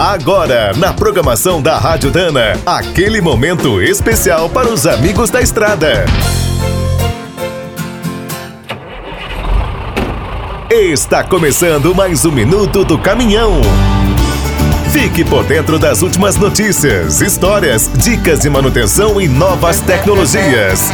Agora, na programação da Rádio Dana, aquele momento especial para os amigos da estrada. Está começando mais um minuto do caminhão. Fique por dentro das últimas notícias, histórias, dicas de manutenção e novas tecnologias.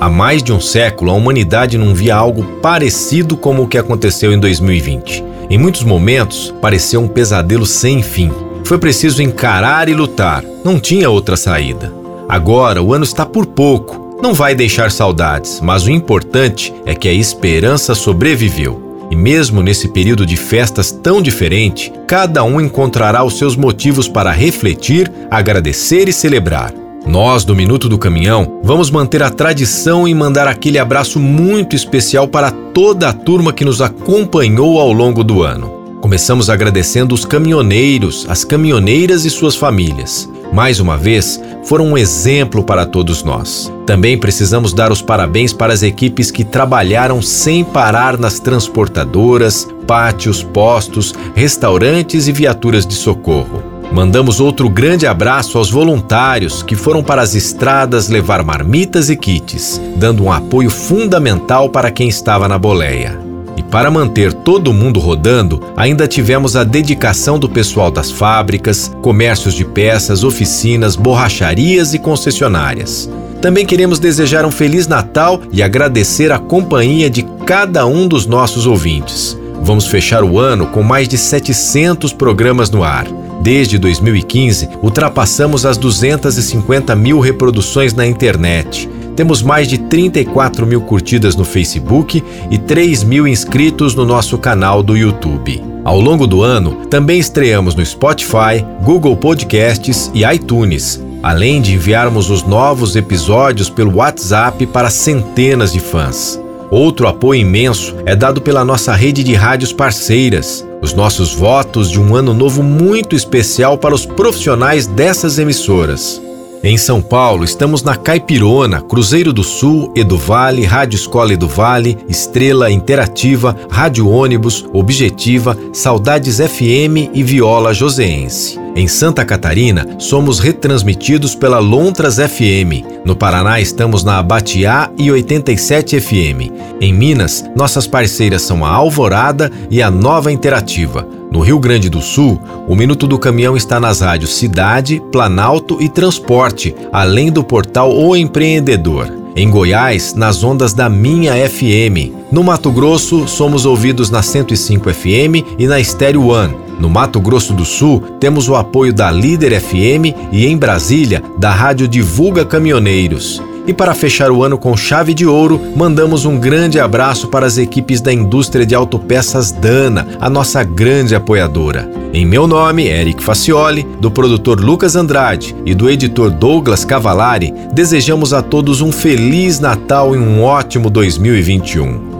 Há mais de um século, a humanidade não via algo parecido como o que aconteceu em 2020. Em muitos momentos, pareceu um pesadelo sem fim. Foi preciso encarar e lutar, não tinha outra saída. Agora, o ano está por pouco, não vai deixar saudades, mas o importante é que a esperança sobreviveu. E mesmo nesse período de festas tão diferente, cada um encontrará os seus motivos para refletir, agradecer e celebrar. Nós, do Minuto do Caminhão, vamos manter a tradição e mandar aquele abraço muito especial para toda a turma que nos acompanhou ao longo do ano. Começamos agradecendo os caminhoneiros, as caminhoneiras e suas famílias. Mais uma vez, foram um exemplo para todos nós. Também precisamos dar os parabéns para as equipes que trabalharam sem parar nas transportadoras, pátios, postos, restaurantes e viaturas de socorro. Mandamos outro grande abraço aos voluntários que foram para as estradas levar marmitas e kits, dando um apoio fundamental para quem estava na boleia. E para manter todo mundo rodando, ainda tivemos a dedicação do pessoal das fábricas, comércios de peças, oficinas, borracharias e concessionárias. Também queremos desejar um Feliz Natal e agradecer a companhia de cada um dos nossos ouvintes. Vamos fechar o ano com mais de 700 programas no ar. Desde 2015, ultrapassamos as 250 mil reproduções na internet. Temos mais de 34 mil curtidas no Facebook e 3 mil inscritos no nosso canal do YouTube. Ao longo do ano, também estreamos no Spotify, Google Podcasts e iTunes, além de enviarmos os novos episódios pelo WhatsApp para centenas de fãs. Outro apoio imenso é dado pela nossa rede de rádios parceiras. Os nossos votos de um ano novo muito especial para os profissionais dessas emissoras. Em São Paulo, estamos na Caipirona, Cruzeiro do Sul, Eduvale, Rádio Escola Eduvale, Estrela Interativa, Rádio Ônibus, Objetiva, Saudades FM e Viola Joseense. Em Santa Catarina, somos retransmitidos pela Lontras FM. No Paraná, estamos na Abatiá e 87 FM. Em Minas, nossas parceiras são a Alvorada e a Nova Interativa. No Rio Grande do Sul, o Minuto do Caminhão está nas rádios Cidade, Planalto e Transporte, além do portal O Empreendedor. Em Goiás, nas ondas da Minha FM. No Mato Grosso, somos ouvidos na 105 FM e na Stereo One. No Mato Grosso do Sul, temos o apoio da Líder FM e em Brasília, da Rádio Divulga Caminhoneiros. E para fechar o ano com chave de ouro, mandamos um grande abraço para as equipes da indústria de autopeças Dana, a nossa grande apoiadora. Em meu nome, Eric Facioli, do produtor Lucas Andrade e do editor Douglas Cavalari, desejamos a todos um feliz Natal e um ótimo 2021.